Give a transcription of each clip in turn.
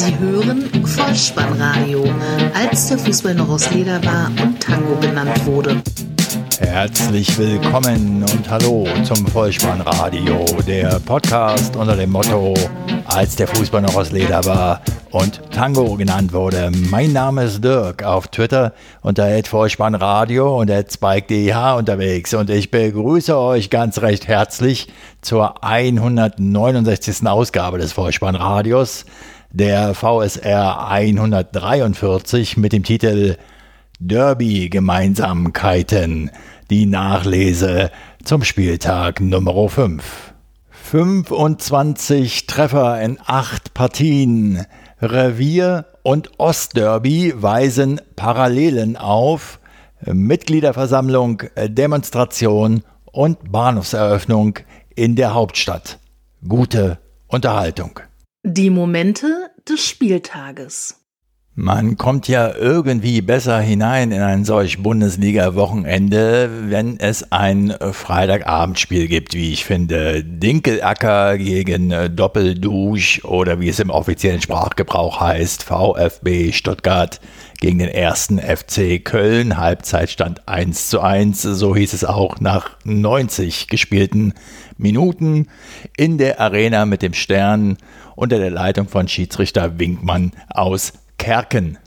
Sie hören Vollspannradio, als der Fußball noch aus Leder war und Tango genannt wurde. Herzlich willkommen und hallo zum Vollspannradio, der Podcast unter dem Motto, als der Fußball noch aus Leder war und Tango genannt wurde. Mein Name ist Dirk, auf Twitter unter Vollspannradio und Spike.dh unterwegs und ich begrüße euch ganz recht herzlich zur 169. Ausgabe des Vollspannradios, der VSR 143 mit dem Titel Derby-Gemeinsamkeiten, die Nachlese zum Spieltag Nummer 5. 25 Treffer in 8 Partien. Revier- und Ostderby weisen Parallelen auf. Mitgliederversammlung, Demonstration und Bahnhofseröffnung in der Hauptstadt. Gute Unterhaltung. Die Momente des Spieltages. Man kommt ja irgendwie besser hinein in ein solch Bundesliga-Wochenende, wenn es ein Freitagabendspiel gibt, wie ich finde. Dinkelacker gegen Doppeldusch oder wie es im offiziellen Sprachgebrauch heißt, VfB Stuttgart gegen den ersten FC Köln. Halbzeitstand 1 zu 1, so hieß es auch nach 90 gespielten Minuten in der Arena mit dem Stern unter der Leitung von Schiedsrichter Winkmann aus Kerken.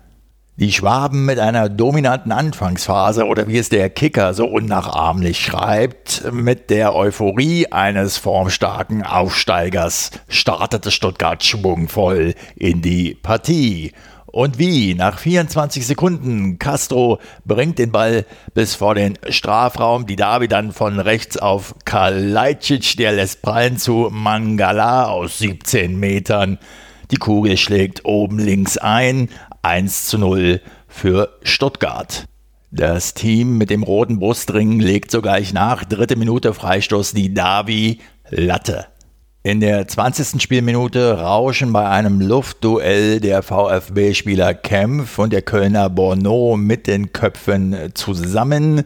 Die Schwaben mit einer dominanten Anfangsphase oder wie es der Kicker so unnachahmlich schreibt, mit der Euphorie eines formstarken Aufsteigers startete Stuttgart schwungvoll in die Partie. Und wie? Nach 24 Sekunden. Castro bringt den Ball bis vor den Strafraum. Die Davi dann von rechts auf Kalajdzic. Der lässt prallen zu Mangala aus 17 Metern. Die Kugel schlägt oben links ein. 1 zu 0 für Stuttgart. Das Team mit dem roten Brustring legt sogleich nach. Dritte Minute Freistoß die Davi Latte. In der 20. Spielminute rauschen bei einem Luftduell der VfB-Spieler Kempf und der Kölner Borneau mit den Köpfen zusammen.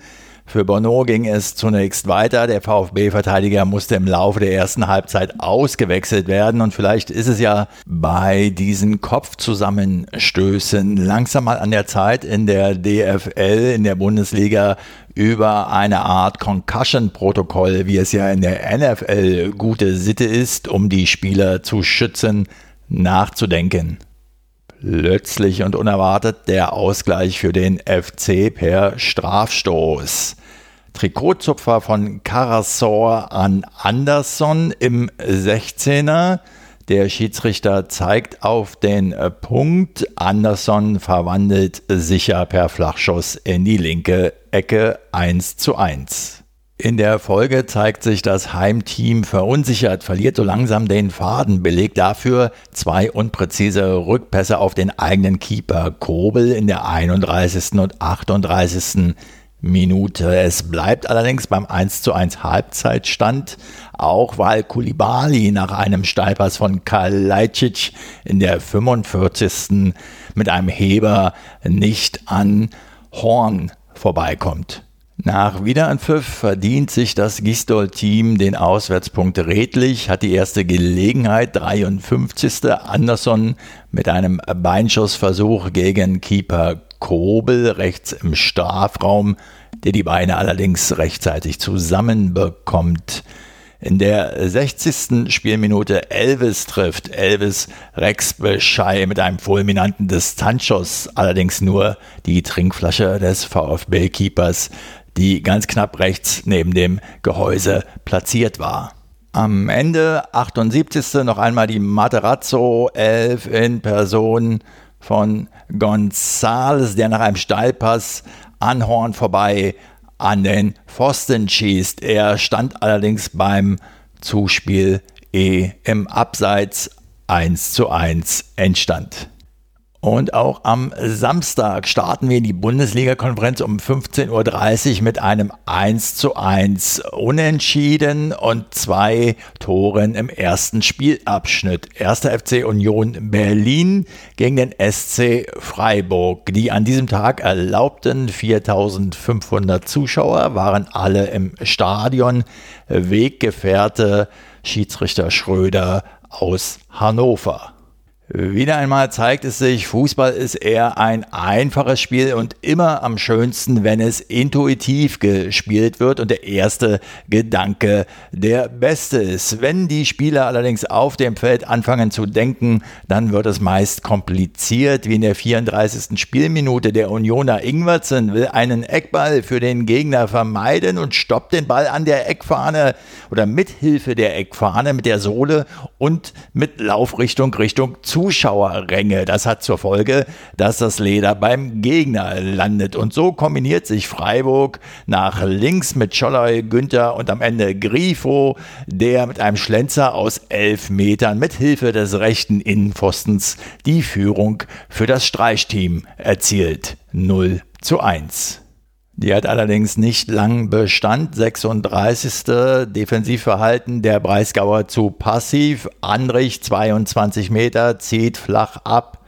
Für Bono ging es zunächst weiter. Der VfB-Verteidiger musste im Laufe der ersten Halbzeit ausgewechselt werden. Und vielleicht ist es ja bei diesen Kopfzusammenstößen langsam mal an der Zeit in der DFL, in der Bundesliga, über eine Art Concussion-Protokoll, wie es ja in der NFL gute Sitte ist, um die Spieler zu schützen, nachzudenken. Plötzlich und unerwartet der Ausgleich für den FC per Strafstoß. Trikotzupfer von Karasor an Anderson im 16er. Der Schiedsrichter zeigt auf den Punkt. Anderson verwandelt sicher per Flachschuss in die linke Ecke 1 zu 1. In der Folge zeigt sich das Heimteam verunsichert, verliert so langsam den Faden, belegt dafür zwei unpräzise Rückpässe auf den eigenen Keeper Kobel in der 31. und 38. Minute. Es bleibt allerdings beim 1 zu 1 Halbzeitstand, auch weil Kulibali nach einem Steilpass von Kalajdzic in der 45. mit einem Heber nicht an Horn vorbeikommt. Nach Wiederanpfiff verdient sich das Gistol-Team den Auswärtspunkt redlich, hat die erste Gelegenheit, 53. Anderson mit einem Beinschussversuch gegen Keeper Kobel rechts im Strafraum, der die Beine allerdings rechtzeitig zusammenbekommt. In der 60. Spielminute Elvis trifft Elvis Rex Beschei mit einem fulminanten Distanzschuss, allerdings nur die Trinkflasche des VfB-Keepers die ganz knapp rechts neben dem Gehäuse platziert war. Am Ende 78. noch einmal die Materazzo 11 in Person von Gonzales, der nach einem Steilpass an Horn vorbei an den Pfosten schießt. Er stand allerdings beim Zuspiel E im Abseits 1 zu 1 entstand. Und auch am Samstag starten wir in die Bundesliga-Konferenz um 15.30 Uhr mit einem 1 zu 1 Unentschieden und zwei Toren im ersten Spielabschnitt. Erster FC Union Berlin gegen den SC Freiburg. Die an diesem Tag erlaubten 4500 Zuschauer waren alle im Stadion. Weggefährte Schiedsrichter Schröder aus Hannover. Wieder einmal zeigt es sich, Fußball ist eher ein einfaches Spiel und immer am schönsten, wenn es intuitiv gespielt wird und der erste Gedanke der beste ist. Wenn die Spieler allerdings auf dem Feld anfangen zu denken, dann wird es meist kompliziert, wie in der 34. Spielminute. Der Unioner Ingwertsen will einen Eckball für den Gegner vermeiden und stoppt den Ball an der Eckfahne oder mit Hilfe der Eckfahne mit der Sohle und mit Laufrichtung Richtung zu Zuschauerränge. Das hat zur Folge, dass das Leder beim Gegner landet. Und so kombiniert sich Freiburg nach links mit Scholloy, Günther und am Ende Grifo, der mit einem Schlenzer aus elf Metern mit Hilfe des rechten Innenpfostens die Führung für das Streichteam erzielt. 0 zu 1. Die hat allerdings nicht lang Bestand. 36. Defensivverhalten der Breisgauer zu passiv. Anrich 22 Meter, zieht flach ab.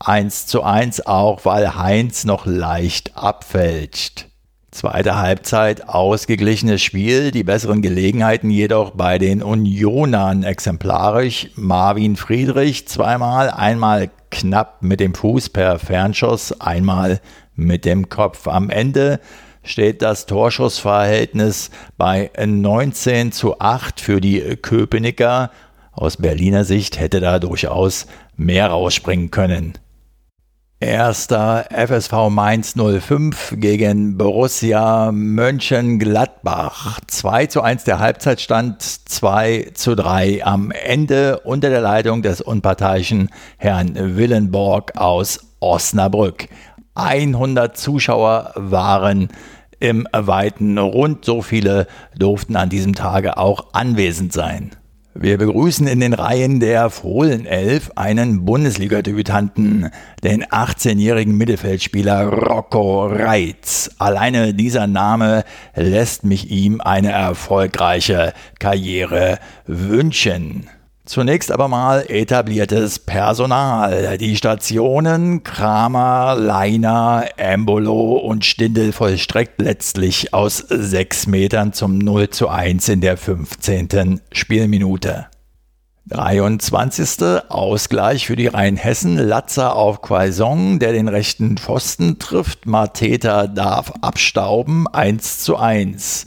1 zu 1 auch, weil Heinz noch leicht abfälscht. Zweite Halbzeit ausgeglichenes Spiel, die besseren Gelegenheiten jedoch bei den Unionern exemplarisch. Marvin Friedrich zweimal, einmal knapp mit dem Fuß per Fernschuss, einmal mit dem Kopf. Am Ende steht das Torschussverhältnis bei 19 zu 8 für die Köpenicker. Aus Berliner Sicht hätte da durchaus mehr rausspringen können. Erster FSV Mainz 05 gegen Borussia Mönchengladbach. 2 zu 1 der Halbzeitstand, 2 zu 3 am Ende unter der Leitung des unparteiischen Herrn Willenborg aus Osnabrück. 100 Zuschauer waren im weiten Rund. So viele durften an diesem Tage auch anwesend sein. Wir begrüßen in den Reihen der Fohlenelf einen Bundesliga-Debütanten, den 18-jährigen Mittelfeldspieler Rocco Reitz. Alleine dieser Name lässt mich ihm eine erfolgreiche Karriere wünschen. Zunächst aber mal etabliertes Personal. Die Stationen Kramer, Leiner, Embolo und Stindel vollstreckt letztlich aus sechs Metern zum 0 zu 1 in der 15. Spielminute. 23. Ausgleich für die Rheinhessen. Latzer auf Quaison, der den rechten Pfosten trifft. Mateta darf abstauben. 1 zu 1.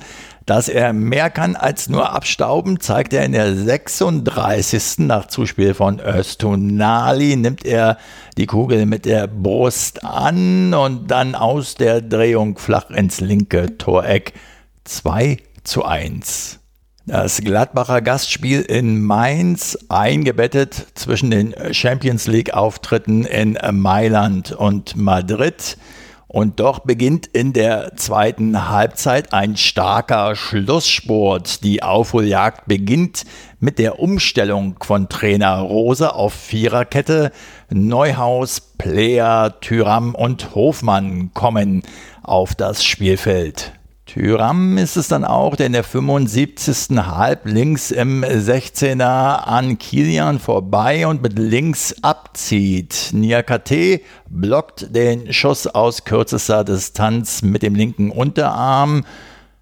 Dass er mehr kann als nur abstauben, zeigt er in der 36. nach Zuspiel von Östunali, nimmt er die Kugel mit der Brust an und dann aus der Drehung flach ins linke Toreck 2 zu 1. Das Gladbacher Gastspiel in Mainz eingebettet zwischen den Champions League Auftritten in Mailand und Madrid. Und doch beginnt in der zweiten Halbzeit ein starker Schlusssport. Die Aufholjagd beginnt mit der Umstellung von Trainer Rose auf Viererkette. Neuhaus, Player, Tyram und Hofmann kommen auf das Spielfeld. Tyram ist es dann auch, der in der 75. halb links im 16er an Kilian vorbei und mit links abzieht. Niakate blockt den Schuss aus kürzester Distanz mit dem linken Unterarm.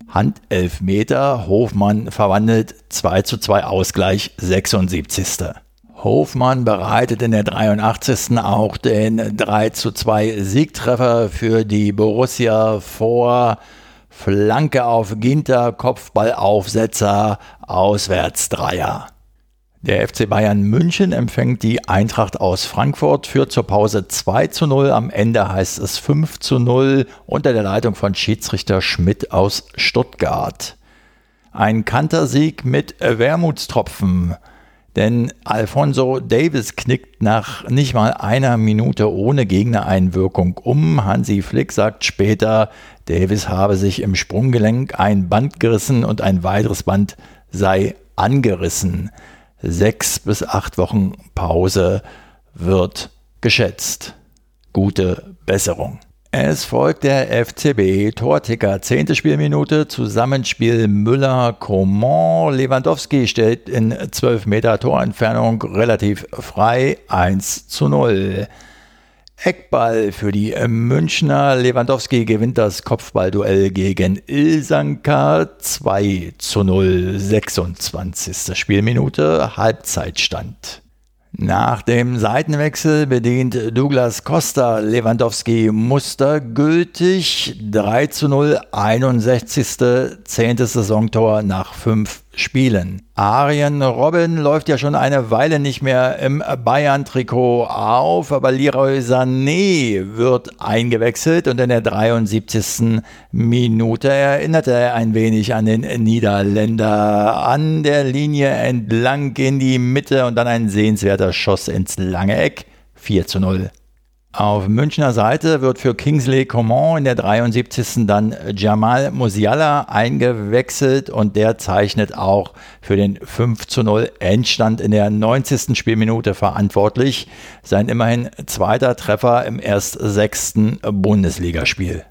Hand 11 Meter, Hofmann verwandelt 2 zu 2 Ausgleich 76. Hofmann bereitet in der 83. auch den 3 zu 2 Siegtreffer für die Borussia vor. Flanke auf Ginter, Kopfballaufsetzer, Auswärtsdreier. Der FC Bayern München empfängt die Eintracht aus Frankfurt, führt zur Pause 2 zu 0, am Ende heißt es 5 zu 0 unter der Leitung von Schiedsrichter Schmidt aus Stuttgart. Ein Kantersieg mit Wermutstropfen. Denn Alfonso Davis knickt nach nicht mal einer Minute ohne Gegnereinwirkung um. Hansi Flick sagt später, Davis habe sich im Sprunggelenk ein Band gerissen und ein weiteres Band sei angerissen. Sechs bis acht Wochen Pause wird geschätzt. Gute Besserung. Es folgt der FCB Torticker, zehnte Spielminute, Zusammenspiel Müller-Coman. Lewandowski stellt in 12 Meter Torentfernung relativ frei 1 zu 0. Eckball für die Münchner. Lewandowski gewinnt das Kopfballduell gegen Ilsanka 2 zu 0, 26. Spielminute, Halbzeitstand. Nach dem Seitenwechsel bedient Douglas Costa Lewandowski mustergültig 3 zu 0, 61. 10. Saisontor nach 5 Spielen. Arjen Robin läuft ja schon eine Weile nicht mehr im Bayern-Trikot auf, aber Leroy Sané wird eingewechselt und in der 73. Minute erinnerte er ein wenig an den Niederländer. An der Linie entlang in die Mitte und dann ein sehenswerter Schuss ins lange Eck. 4 zu 0. Auf Münchner Seite wird für Kingsley Coman in der 73. dann Jamal Musiala eingewechselt und der zeichnet auch für den 5 zu 0 Endstand in der 90. Spielminute verantwortlich. Sein immerhin zweiter Treffer im erst sechsten Bundesligaspiel.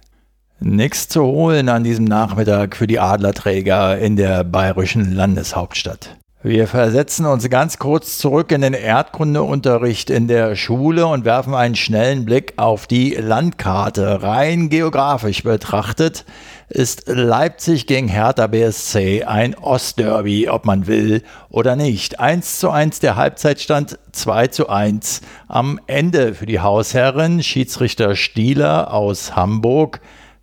Nichts zu holen an diesem Nachmittag für die Adlerträger in der bayerischen Landeshauptstadt. Wir versetzen uns ganz kurz zurück in den Erdkundeunterricht in der Schule und werfen einen schnellen Blick auf die Landkarte. Rein geografisch betrachtet ist Leipzig gegen Hertha BSC ein Ostderby, ob man will oder nicht. 1 zu 1 der Halbzeitstand, 2 zu 1 am Ende für die Hausherren. Schiedsrichter Stieler aus Hamburg,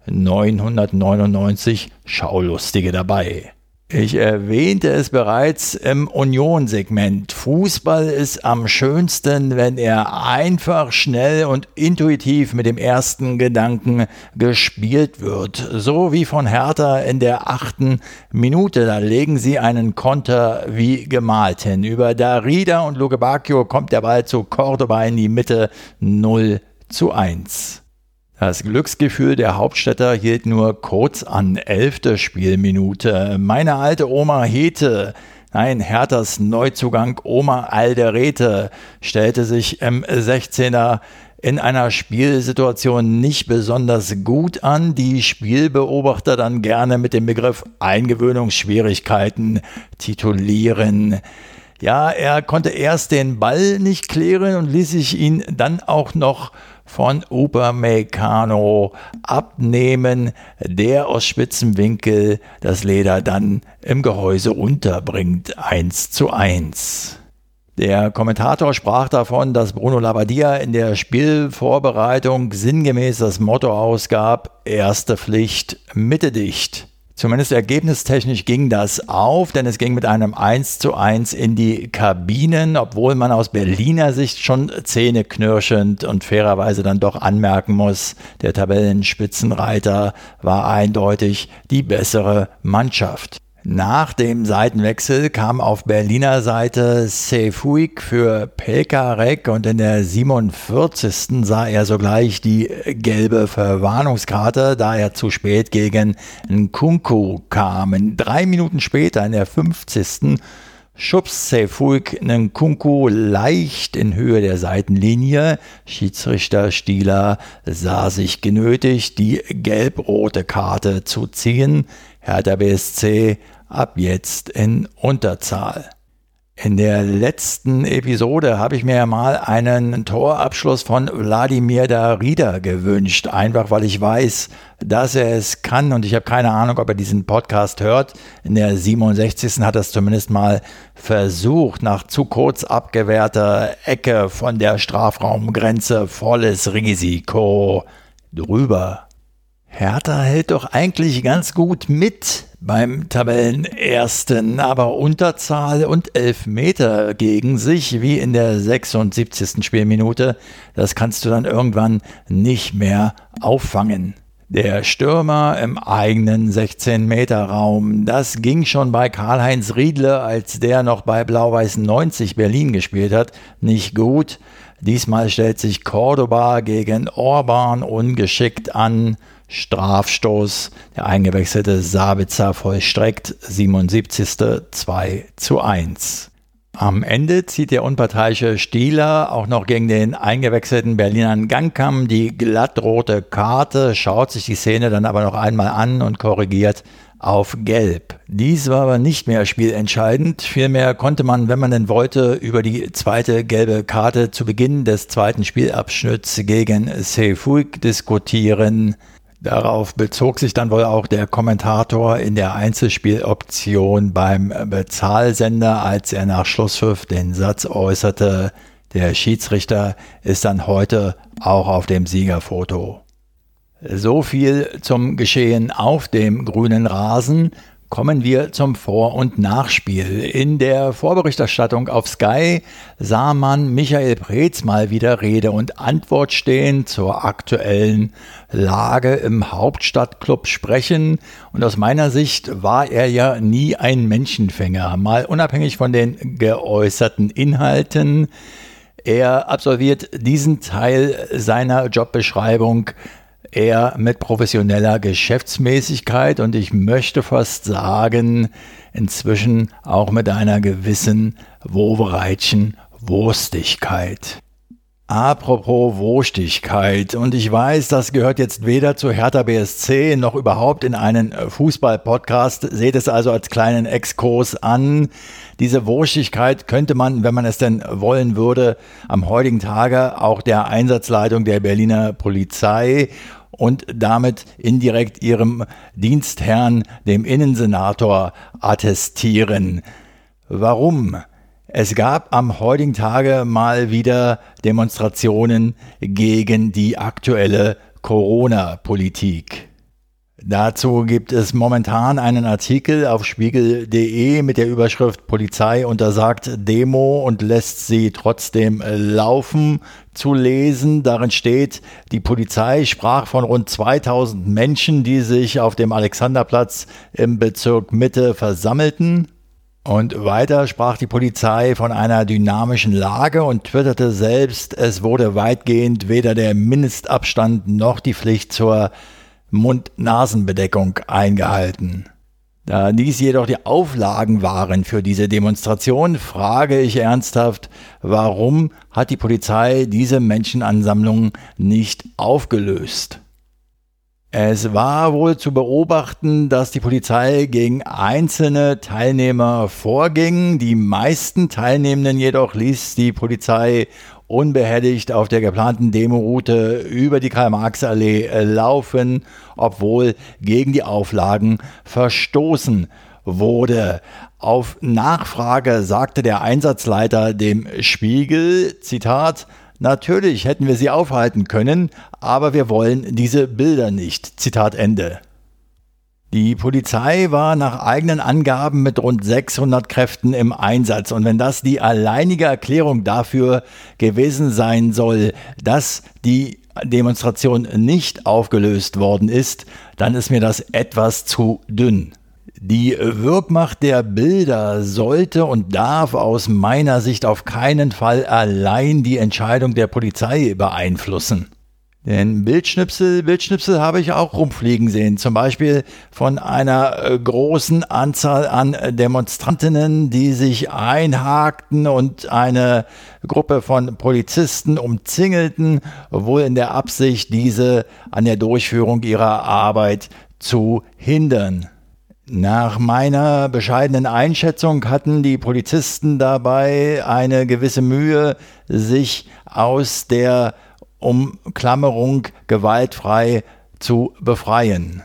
999 Schaulustige dabei. Ich erwähnte es bereits im Union-Segment. Fußball ist am schönsten, wenn er einfach, schnell und intuitiv mit dem ersten Gedanken gespielt wird. So wie von Hertha in der achten Minute. Da legen sie einen Konter wie gemalt hin. Über Darida und Luke Bacchio kommt der Ball zu Cordoba in die Mitte 0 zu 1. Das Glücksgefühl der Hauptstädter hielt nur kurz an, elfte Spielminute. Meine alte Oma Hete, nein, Herthas Neuzugang Oma Alderete, stellte sich im 16er in einer Spielsituation nicht besonders gut an, die Spielbeobachter dann gerne mit dem Begriff Eingewöhnungsschwierigkeiten titulieren. Ja, er konnte erst den Ball nicht klären und ließ sich ihn dann auch noch von Upamecano abnehmen, der aus spitzem Winkel das Leder dann im Gehäuse unterbringt, 1 zu 1. Der Kommentator sprach davon, dass Bruno Labbadia in der Spielvorbereitung sinngemäß das Motto ausgab, erste Pflicht, Mitte dicht. Zumindest ergebnistechnisch ging das auf, denn es ging mit einem 1 zu 1 in die Kabinen, obwohl man aus Berliner Sicht schon zähneknirschend und fairerweise dann doch anmerken muss, der Tabellenspitzenreiter war eindeutig die bessere Mannschaft. Nach dem Seitenwechsel kam auf Berliner Seite Sefuig für Pekarek und in der 47. sah er sogleich die gelbe Verwarnungskarte, da er zu spät gegen Nkunku kam. Drei Minuten später in der 50. schubst Sefuig Nkunku leicht in Höhe der Seitenlinie. Schiedsrichter Stieler sah sich genötigt, die gelb-rote Karte zu ziehen. Hertha BSC ab jetzt in Unterzahl. In der letzten Episode habe ich mir mal einen Torabschluss von Wladimir Darida gewünscht, einfach weil ich weiß, dass er es kann und ich habe keine Ahnung, ob er diesen Podcast hört. In der 67. hat er es zumindest mal versucht, nach zu kurz abgewehrter Ecke von der Strafraumgrenze volles Risiko drüber. Hertha hält doch eigentlich ganz gut mit beim Tabellenersten, aber Unterzahl und Elfmeter gegen sich, wie in der 76. Spielminute, das kannst du dann irgendwann nicht mehr auffangen. Der Stürmer im eigenen 16-Meter-Raum, das ging schon bei Karl-Heinz Riedle, als der noch bei Blau-Weiß 90 Berlin gespielt hat, nicht gut. Diesmal stellt sich Cordoba gegen Orban ungeschickt an. Strafstoß. Der eingewechselte Sabitzer vollstreckt 77. 2 zu 1. Am Ende zieht der unparteiische Stieler auch noch gegen den eingewechselten Berlinern Gangkamm die glattrote Karte, schaut sich die Szene dann aber noch einmal an und korrigiert auf Gelb. Dies war aber nicht mehr spielentscheidend. Vielmehr konnte man, wenn man denn wollte, über die zweite gelbe Karte zu Beginn des zweiten Spielabschnitts gegen Seyfuig diskutieren. Darauf bezog sich dann wohl auch der Kommentator in der Einzelspieloption beim Bezahlsender, als er nach Schlusspfiff den Satz äußerte, Der Schiedsrichter ist dann heute auch auf dem Siegerfoto. So viel zum Geschehen auf dem grünen Rasen. Kommen wir zum Vor- und Nachspiel. In der Vorberichterstattung auf Sky sah man Michael Preetz mal wieder Rede und Antwort stehen zur aktuellen Lage im Hauptstadtclub sprechen. Und aus meiner Sicht war er ja nie ein Menschenfänger, mal unabhängig von den geäußerten Inhalten. Er absolviert diesen Teil seiner Jobbeschreibung eher mit professioneller Geschäftsmäßigkeit und ich möchte fast sagen, inzwischen auch mit einer gewissen Wovereitschen Wurstigkeit. Apropos Wurstigkeit, und ich weiß, das gehört jetzt weder zu Hertha BSC noch überhaupt in einen Fußball-Podcast. Seht es also als kleinen Exkurs an. Diese Wurstigkeit könnte man, wenn man es denn wollen würde, am heutigen Tage auch der Einsatzleitung der Berliner Polizei und damit indirekt ihrem Dienstherrn, dem Innensenator, attestieren. Warum? Es gab am heutigen Tage mal wieder Demonstrationen gegen die aktuelle Corona-Politik. Dazu gibt es momentan einen Artikel auf spiegel.de mit der Überschrift Polizei untersagt Demo und lässt sie trotzdem laufen zu lesen. Darin steht, die Polizei sprach von rund 2000 Menschen, die sich auf dem Alexanderplatz im Bezirk Mitte versammelten. Und weiter sprach die Polizei von einer dynamischen Lage und twitterte selbst, es wurde weitgehend weder der Mindestabstand noch die Pflicht zur Mund-Nasen-Bedeckung eingehalten. Da dies jedoch die Auflagen waren für diese Demonstration, frage ich ernsthaft, warum hat die Polizei diese Menschenansammlung nicht aufgelöst? Es war wohl zu beobachten, dass die Polizei gegen einzelne Teilnehmer vorging. Die meisten Teilnehmenden jedoch ließ die Polizei unbehelligt auf der geplanten Demoroute über die Karl-Marx-Allee laufen, obwohl gegen die Auflagen verstoßen wurde. Auf Nachfrage sagte der Einsatzleiter dem Spiegel, Zitat, Natürlich hätten wir sie aufhalten können, aber wir wollen diese Bilder nicht. Zitat Ende. Die Polizei war nach eigenen Angaben mit rund 600 Kräften im Einsatz. Und wenn das die alleinige Erklärung dafür gewesen sein soll, dass die Demonstration nicht aufgelöst worden ist, dann ist mir das etwas zu dünn. Die Wirkmacht der Bilder sollte und darf aus meiner Sicht auf keinen Fall allein die Entscheidung der Polizei beeinflussen. Denn Bildschnipsel, Bildschnipsel habe ich auch rumfliegen sehen. Zum Beispiel von einer äh, großen Anzahl an Demonstrantinnen, die sich einhakten und eine Gruppe von Polizisten umzingelten, wohl in der Absicht, diese an der Durchführung ihrer Arbeit zu hindern. Nach meiner bescheidenen Einschätzung hatten die Polizisten dabei eine gewisse Mühe, sich aus der Umklammerung gewaltfrei zu befreien.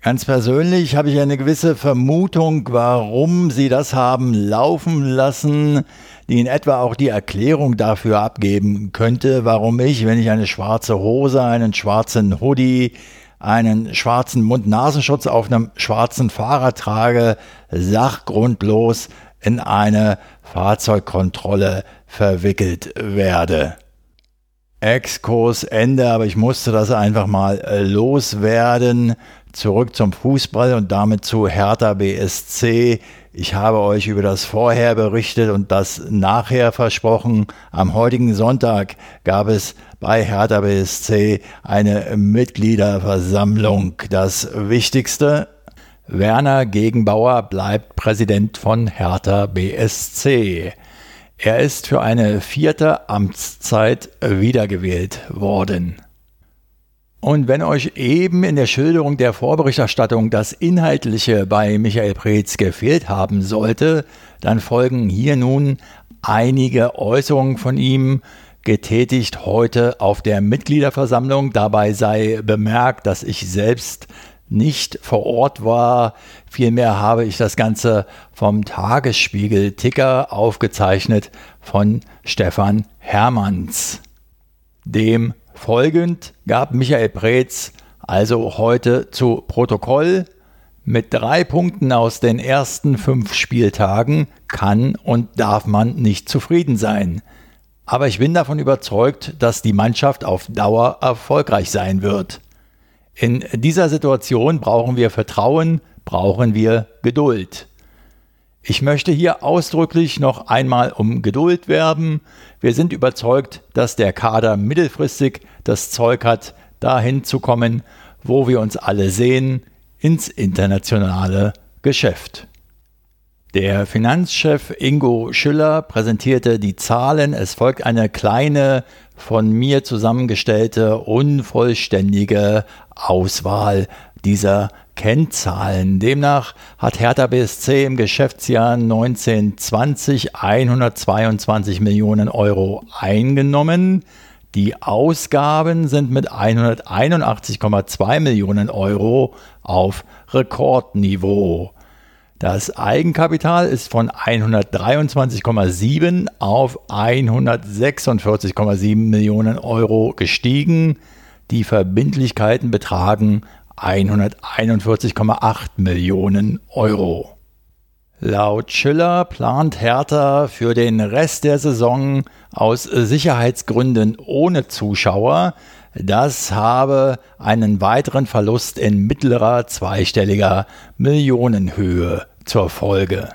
Ganz persönlich habe ich eine gewisse Vermutung, warum sie das haben laufen lassen, die in etwa auch die Erklärung dafür abgeben könnte, warum ich, wenn ich eine schwarze Hose, einen schwarzen Hoodie, einen schwarzen Mund-Nasenschutz auf einem schwarzen Fahrrad trage, sachgrundlos in eine Fahrzeugkontrolle verwickelt werde. Exkurs Ende, aber ich musste das einfach mal äh, loswerden. Zurück zum Fußball und damit zu Hertha BSC. Ich habe euch über das Vorher berichtet und das Nachher versprochen. Am heutigen Sonntag gab es bei Hertha BSC eine Mitgliederversammlung. Das Wichtigste, Werner Gegenbauer bleibt Präsident von Hertha BSC. Er ist für eine vierte Amtszeit wiedergewählt worden. Und wenn euch eben in der Schilderung der Vorberichterstattung das Inhaltliche bei Michael Preetz gefehlt haben sollte, dann folgen hier nun einige Äußerungen von ihm, getätigt heute auf der Mitgliederversammlung. Dabei sei bemerkt, dass ich selbst nicht vor Ort war. Vielmehr habe ich das Ganze vom Tagesspiegel Ticker aufgezeichnet von Stefan Hermanns. Dem folgend gab Michael Preetz also heute zu Protokoll. Mit drei Punkten aus den ersten fünf Spieltagen kann und darf man nicht zufrieden sein. Aber ich bin davon überzeugt, dass die Mannschaft auf Dauer erfolgreich sein wird. In dieser Situation brauchen wir Vertrauen, brauchen wir Geduld. Ich möchte hier ausdrücklich noch einmal um Geduld werben. Wir sind überzeugt, dass der Kader mittelfristig das Zeug hat, dahin zu kommen, wo wir uns alle sehen, ins internationale Geschäft. Der Finanzchef Ingo Schüller präsentierte die Zahlen. Es folgt eine kleine, von mir zusammengestellte, unvollständige Auswahl dieser Kennzahlen. Demnach hat Hertha BSC im Geschäftsjahr 1920 122 Millionen Euro eingenommen. Die Ausgaben sind mit 181,2 Millionen Euro auf Rekordniveau. Das Eigenkapital ist von 123,7 auf 146,7 Millionen Euro gestiegen. Die Verbindlichkeiten betragen 141,8 Millionen Euro. Laut Schiller plant Hertha für den Rest der Saison aus Sicherheitsgründen ohne Zuschauer. Das habe einen weiteren Verlust in mittlerer zweistelliger Millionenhöhe zur Folge.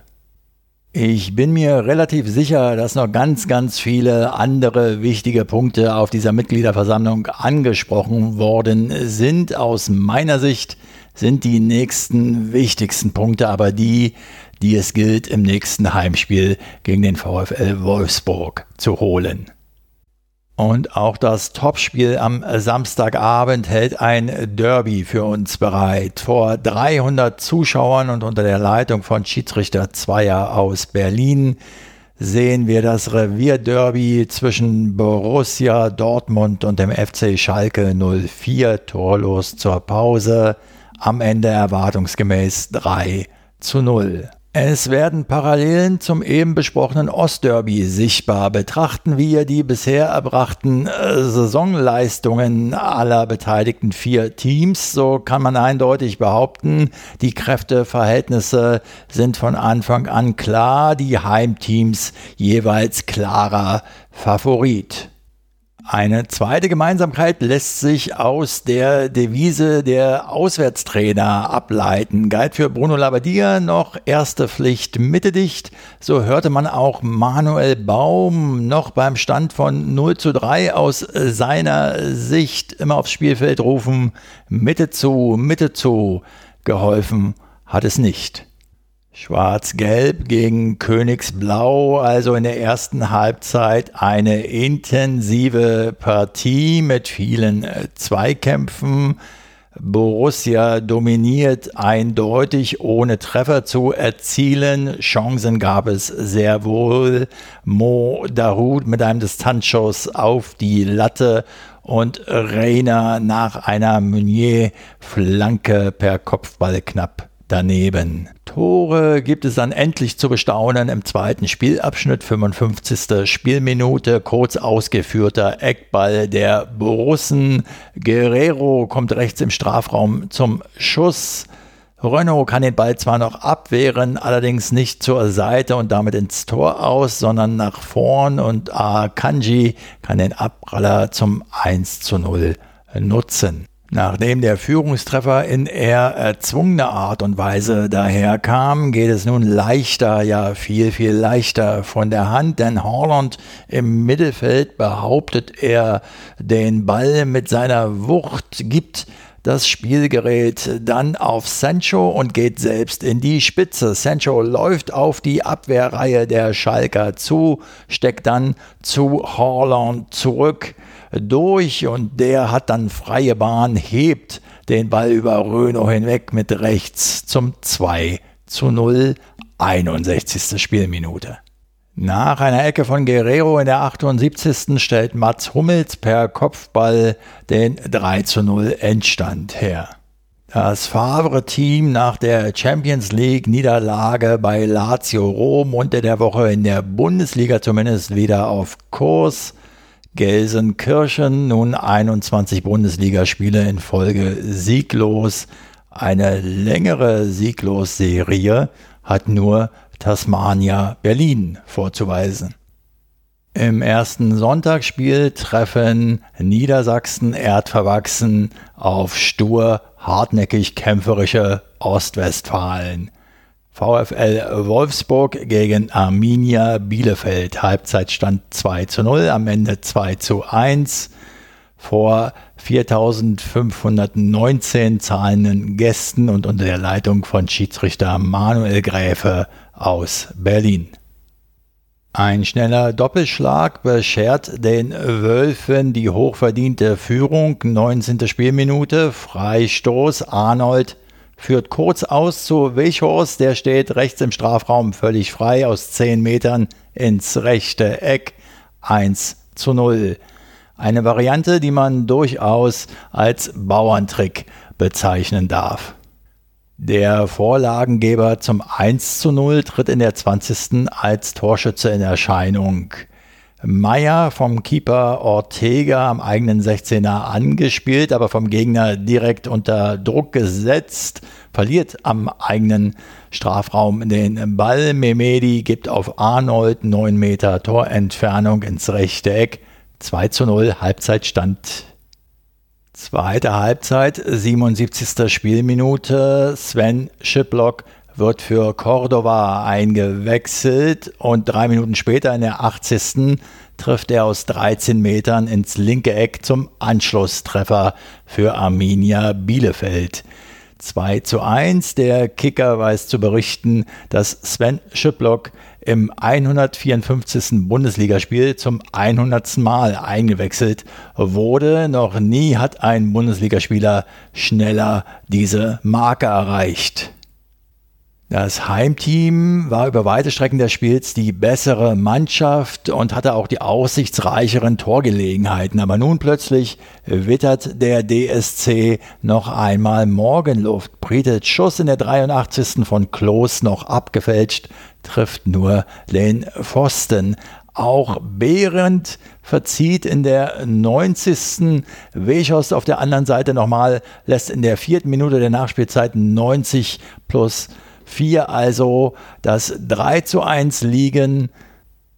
Ich bin mir relativ sicher, dass noch ganz, ganz viele andere wichtige Punkte auf dieser Mitgliederversammlung angesprochen worden sind. Aus meiner Sicht sind die nächsten wichtigsten Punkte aber die, die es gilt im nächsten Heimspiel gegen den VfL Wolfsburg zu holen. Und auch das Topspiel am Samstagabend hält ein Derby für uns bereit. Vor 300 Zuschauern und unter der Leitung von Schiedsrichter Zweier aus Berlin sehen wir das Revierderby zwischen Borussia Dortmund und dem FC Schalke 04 torlos zur Pause. Am Ende erwartungsgemäß 3 zu 0. Es werden Parallelen zum eben besprochenen Ostderby sichtbar. Betrachten wir die bisher erbrachten äh, Saisonleistungen aller beteiligten vier Teams, so kann man eindeutig behaupten, die Kräfteverhältnisse sind von Anfang an klar, die Heimteams jeweils klarer Favorit. Eine zweite Gemeinsamkeit lässt sich aus der Devise der Auswärtstrainer ableiten. Galt für Bruno Labbadia noch erste Pflicht Mitte dicht. So hörte man auch Manuel Baum noch beim Stand von 0 zu 3 aus seiner Sicht immer aufs Spielfeld rufen, Mitte zu, Mitte zu. Geholfen hat es nicht. Schwarz-Gelb gegen Königsblau, also in der ersten Halbzeit eine intensive Partie mit vielen äh, Zweikämpfen. Borussia dominiert eindeutig, ohne Treffer zu erzielen. Chancen gab es sehr wohl. Mo Dahoud mit einem Distanzschuss auf die Latte und Reiner nach einer Meunier-Flanke per Kopfball knapp daneben. Tore gibt es dann endlich zu bestaunen im zweiten Spielabschnitt, 55. Spielminute, kurz ausgeführter Eckball der Borussen. Guerrero kommt rechts im Strafraum zum Schuss. Renault kann den Ball zwar noch abwehren, allerdings nicht zur Seite und damit ins Tor aus, sondern nach vorn und Akanji kann den Abpraller zum 1 zu 0 nutzen. Nachdem der Führungstreffer in eher erzwungener Art und Weise daherkam, geht es nun leichter, ja viel, viel leichter von der Hand, denn Holland im Mittelfeld behauptet er den Ball mit seiner Wucht, gibt das Spielgerät dann auf Sancho und geht selbst in die Spitze. Sancho läuft auf die Abwehrreihe der Schalker zu, steckt dann zu Holland zurück durch und der hat dann freie Bahn, hebt den Ball über Röno hinweg mit rechts zum 2 zu 0, 61. Spielminute. Nach einer Ecke von Guerrero in der 78. stellt Mats Hummels per Kopfball den 3 zu 0 Endstand her. Das Favre-Team nach der Champions League-Niederlage bei Lazio Rom unter der Woche in der Bundesliga zumindest wieder auf Kurs. Gelsenkirchen nun 21 Bundesligaspiele in Folge sieglos. Eine längere Sieglos-Serie hat nur Tasmania Berlin vorzuweisen. Im ersten Sonntagsspiel treffen Niedersachsen erdverwachsen auf stur hartnäckig kämpferische Ostwestfalen. VfL Wolfsburg gegen Arminia Bielefeld. Halbzeitstand 2 zu 0, am Ende 2 zu 1 vor 4519 zahlenden Gästen und unter der Leitung von Schiedsrichter Manuel Gräfe aus Berlin. Ein schneller Doppelschlag beschert den Wölfen die hochverdiente Führung. 19. Spielminute, Freistoß. Arnold führt kurz aus zu Wilchhorst. Der steht rechts im Strafraum völlig frei aus 10 Metern ins rechte Eck. 1 zu 0. Eine Variante, die man durchaus als Bauerntrick bezeichnen darf. Der Vorlagengeber zum 1 zu 0 tritt in der 20. als Torschütze in Erscheinung. Meyer vom Keeper Ortega am eigenen 16er angespielt, aber vom Gegner direkt unter Druck gesetzt, verliert am eigenen Strafraum den Ball. Memedi gibt auf Arnold 9 Meter Torentfernung ins rechte Eck. 2 zu 0 Halbzeitstand Zweite Halbzeit, 77. Spielminute. Sven Schiplock wird für Cordova eingewechselt und drei Minuten später in der 80. trifft er aus 13 Metern ins linke Eck zum Anschlusstreffer für Arminia Bielefeld. 2 zu 1. Der Kicker weiß zu berichten, dass Sven Schiplock im 154. Bundesligaspiel zum 100. Mal eingewechselt wurde. Noch nie hat ein Bundesligaspieler schneller diese Marke erreicht. Das Heimteam war über weite Strecken des Spiels die bessere Mannschaft und hatte auch die aussichtsreicheren Torgelegenheiten. Aber nun plötzlich wittert der DSC noch einmal Morgenluft. Britet Schuss in der 83. von Klos noch abgefälscht, trifft nur den Pfosten. Auch Behrendt verzieht in der 90. Wechost auf der anderen Seite nochmal, lässt in der vierten Minute der Nachspielzeit 90 plus 4 also das 3 zu 1 liegen.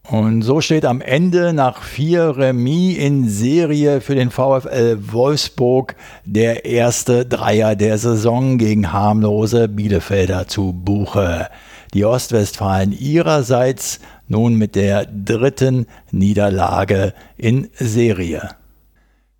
Und so steht am Ende nach vier Remis in Serie für den VfL Wolfsburg der erste Dreier der Saison gegen harmlose Bielefelder zu Buche. Die Ostwestfalen ihrerseits nun mit der dritten Niederlage in Serie.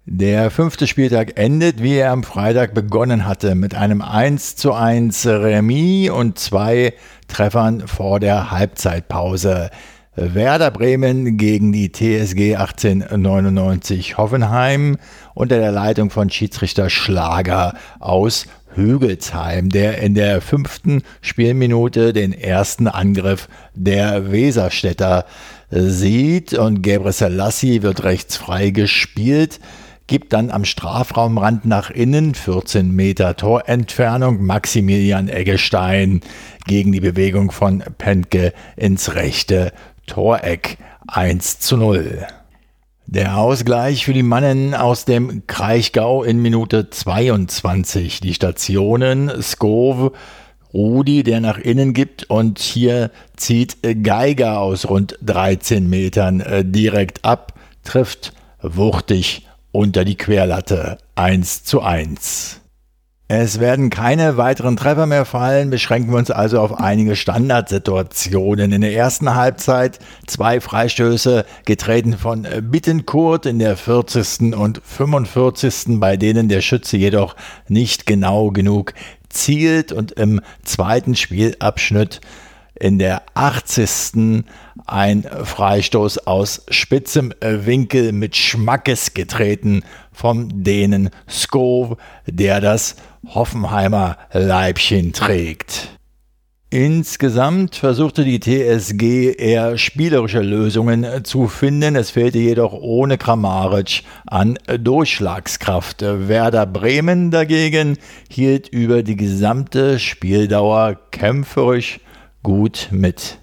Der fünfte Spieltag endet, wie er am Freitag begonnen hatte, mit einem 1 zu 1 Remis und zwei Treffern vor der Halbzeitpause. Werder Bremen gegen die TSG 1899 Hoffenheim unter der Leitung von Schiedsrichter Schlager aus Hügelsheim, der in der fünften Spielminute den ersten Angriff der Weserstädter sieht und Gebre Selassie wird rechts frei gespielt gibt dann am Strafraumrand nach innen 14 Meter Torentfernung Maximilian Eggestein gegen die Bewegung von Pentke ins rechte Toreck 1 zu 0. Der Ausgleich für die Mannen aus dem Kraichgau in Minute 22. Die Stationen Skov, Rudi, der nach innen gibt und hier zieht Geiger aus rund 13 Metern äh, direkt ab, trifft wuchtig unter die Querlatte 1 zu 1. Es werden keine weiteren Treffer mehr fallen, beschränken wir uns also auf einige Standardsituationen. In der ersten Halbzeit zwei Freistöße getreten von Bittenkurt in der 40. und 45. bei denen der Schütze jedoch nicht genau genug zielt und im zweiten Spielabschnitt in der 80. ein Freistoß aus spitzem Winkel mit Schmackes getreten vom Dänen Skov, der das Hoffenheimer Leibchen trägt. Insgesamt versuchte die TSG eher spielerische Lösungen zu finden. Es fehlte jedoch ohne Kramaric an Durchschlagskraft. Werder Bremen dagegen hielt über die gesamte Spieldauer kämpferisch gut mit.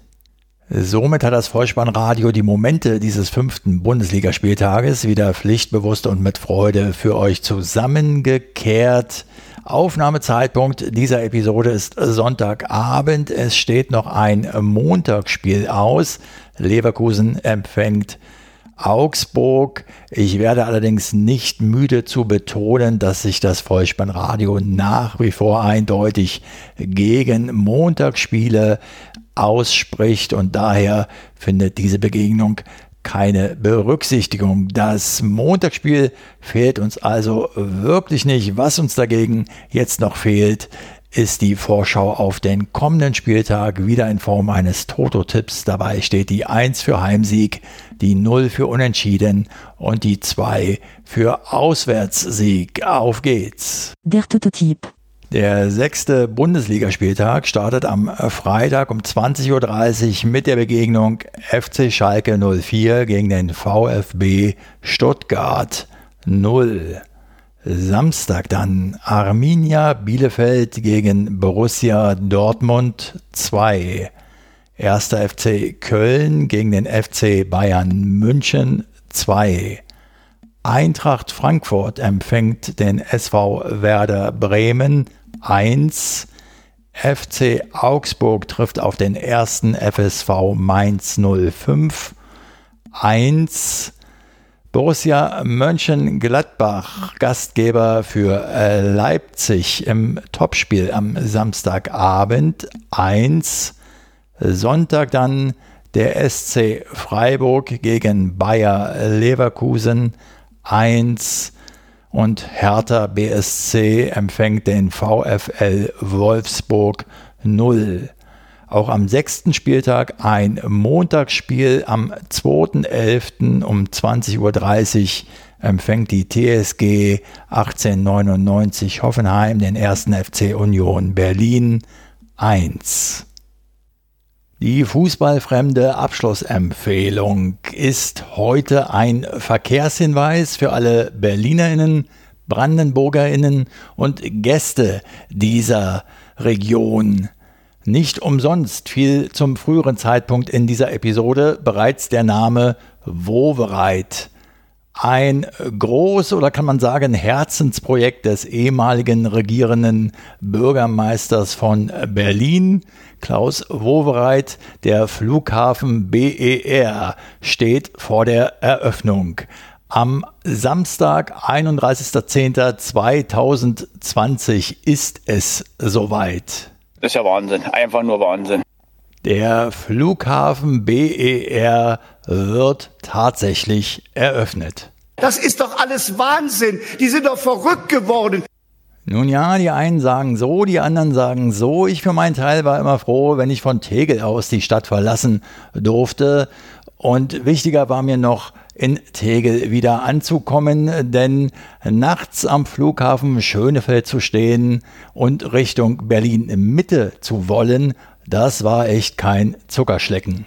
Somit hat das Vollspannradio die Momente dieses fünften Bundesligaspieltages wieder pflichtbewusst und mit Freude für euch zusammengekehrt. Aufnahmezeitpunkt dieser Episode ist Sonntagabend. Es steht noch ein Montagsspiel aus. Leverkusen empfängt Augsburg. Ich werde allerdings nicht müde zu betonen, dass sich das Vollspannradio nach wie vor eindeutig gegen Montagsspiele ausspricht und daher findet diese Begegnung keine Berücksichtigung. Das Montagsspiel fehlt uns also wirklich nicht. Was uns dagegen jetzt noch fehlt, ist die Vorschau auf den kommenden Spieltag wieder in Form eines Toto-Tipps. Dabei steht die 1 für Heimsieg, die 0 für Unentschieden und die 2 für Auswärtssieg. Auf geht's. Der Toto-Tipp. Der sechste Bundesligaspieltag startet am Freitag um 20.30 Uhr mit der Begegnung FC Schalke 04 gegen den VfB Stuttgart 0. Samstag dann Arminia Bielefeld gegen Borussia Dortmund 2. Erster FC Köln gegen den FC Bayern München 2. Eintracht Frankfurt empfängt den SV Werder Bremen 1. FC Augsburg trifft auf den ersten FSV Mainz 05 1. Borussia Mönchengladbach, Gastgeber für äh, Leipzig im Topspiel am Samstagabend 1. Sonntag dann der SC Freiburg gegen Bayer Leverkusen 1 und Hertha BSC empfängt den VfL Wolfsburg 0. Auch am sechsten Spieltag ein Montagsspiel am 2.11. um 20.30 Uhr empfängt die TSG 1899 Hoffenheim den ersten FC Union Berlin 1. Die fußballfremde Abschlussempfehlung ist heute ein Verkehrshinweis für alle Berlinerinnen, Brandenburgerinnen und Gäste dieser Region. Nicht umsonst fiel zum früheren Zeitpunkt in dieser Episode bereits der Name Wovereit ein groß oder kann man sagen Herzensprojekt des ehemaligen regierenden Bürgermeisters von Berlin, Klaus Wowereit. Der Flughafen BER steht vor der Eröffnung. Am Samstag, 31.10.2020 ist es soweit. Das ist ja Wahnsinn, einfach nur Wahnsinn. Der Flughafen BER wird tatsächlich eröffnet. Das ist doch alles Wahnsinn. Die sind doch verrückt geworden. Nun ja, die einen sagen so, die anderen sagen so. Ich für meinen Teil war immer froh, wenn ich von Tegel aus die Stadt verlassen durfte. Und wichtiger war mir noch, in Tegel wieder anzukommen, denn nachts am Flughafen Schönefeld zu stehen und Richtung Berlin Mitte zu wollen, das war echt kein Zuckerschlecken.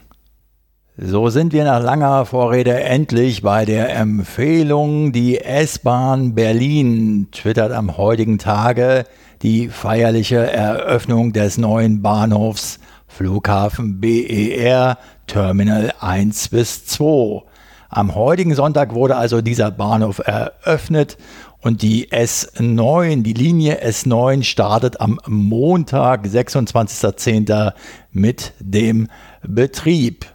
So sind wir nach langer Vorrede endlich bei der Empfehlung. Die S-Bahn Berlin twittert am heutigen Tage die feierliche Eröffnung des neuen Bahnhofs Flughafen BER Terminal 1 bis 2. Am heutigen Sonntag wurde also dieser Bahnhof eröffnet und die S9, die Linie S9 startet am Montag, 26.10. mit dem Betrieb.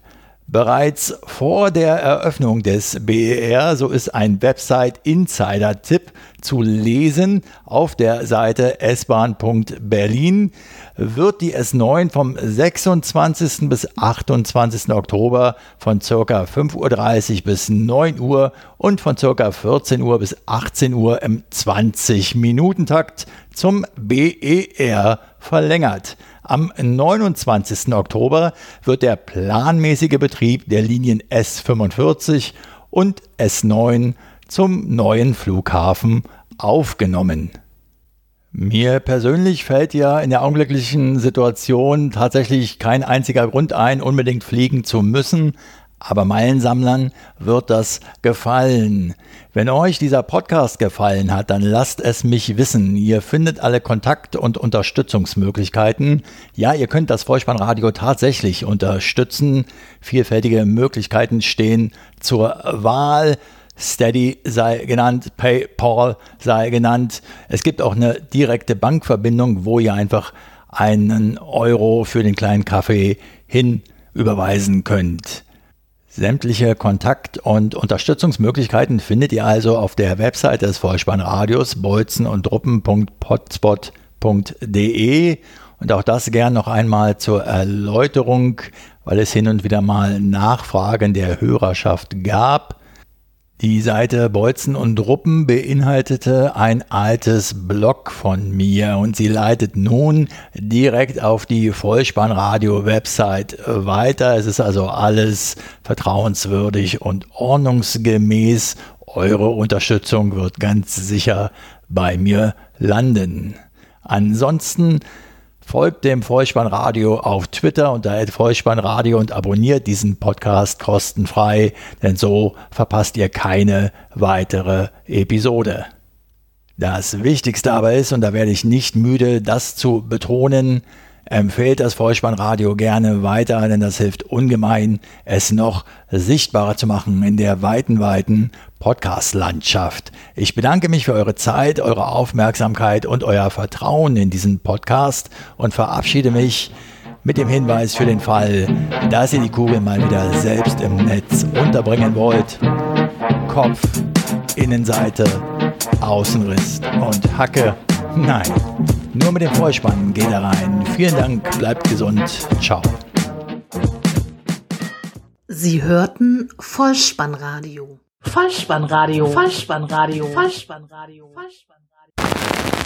Bereits vor der Eröffnung des BER, so ist ein Website-Insider-Tipp zu lesen auf der Seite s-bahn.berlin, wird die S9 vom 26. bis 28. Oktober von ca. 5.30 Uhr bis 9 Uhr und von ca. 14 Uhr bis 18 Uhr im 20-Minuten-Takt zum BER verlängert. Am 29. Oktober wird der planmäßige Betrieb der Linien S45 und S9 zum neuen Flughafen aufgenommen. Mir persönlich fällt ja in der augenblicklichen Situation tatsächlich kein einziger Grund ein, unbedingt fliegen zu müssen, aber Meilensammlern wird das gefallen. Wenn euch dieser Podcast gefallen hat, dann lasst es mich wissen. Ihr findet alle Kontakt- und Unterstützungsmöglichkeiten. Ja, ihr könnt das Vollspannradio tatsächlich unterstützen. Vielfältige Möglichkeiten stehen zur Wahl. Steady sei genannt, PayPal sei genannt. Es gibt auch eine direkte Bankverbindung, wo ihr einfach einen Euro für den kleinen Kaffee hin überweisen könnt. Sämtliche Kontakt- und Unterstützungsmöglichkeiten findet ihr also auf der Website des Vollspannradios bolzen und truppen.potspot.de und auch das gern noch einmal zur Erläuterung, weil es hin und wieder mal Nachfragen der Hörerschaft gab. Die Seite Bolzen und Ruppen beinhaltete ein altes Blog von mir und sie leitet nun direkt auf die Vollspannradio-Website weiter. Es ist also alles vertrauenswürdig und ordnungsgemäß. Eure Unterstützung wird ganz sicher bei mir landen. Ansonsten Folgt dem Vollspannradio auf Twitter unter Vollspannradio und abonniert diesen Podcast kostenfrei, denn so verpasst ihr keine weitere Episode. Das Wichtigste aber ist, und da werde ich nicht müde, das zu betonen, Empfehlt das Vollspannradio gerne weiter, denn das hilft ungemein, es noch sichtbarer zu machen in der weiten, weiten Podcast-Landschaft. Ich bedanke mich für eure Zeit, eure Aufmerksamkeit und euer Vertrauen in diesen Podcast und verabschiede mich mit dem Hinweis für den Fall, dass ihr die Kugel mal wieder selbst im Netz unterbringen wollt. Kopf, Innenseite, Außenriss und Hacke. Nein, nur mit dem Vollspann geht er rein. Vielen Dank, bleibt gesund. Ciao. Sie hörten Vollspannradio. Vollspannradio. Vollspannradio. Vollspannradio. Vollspannradio.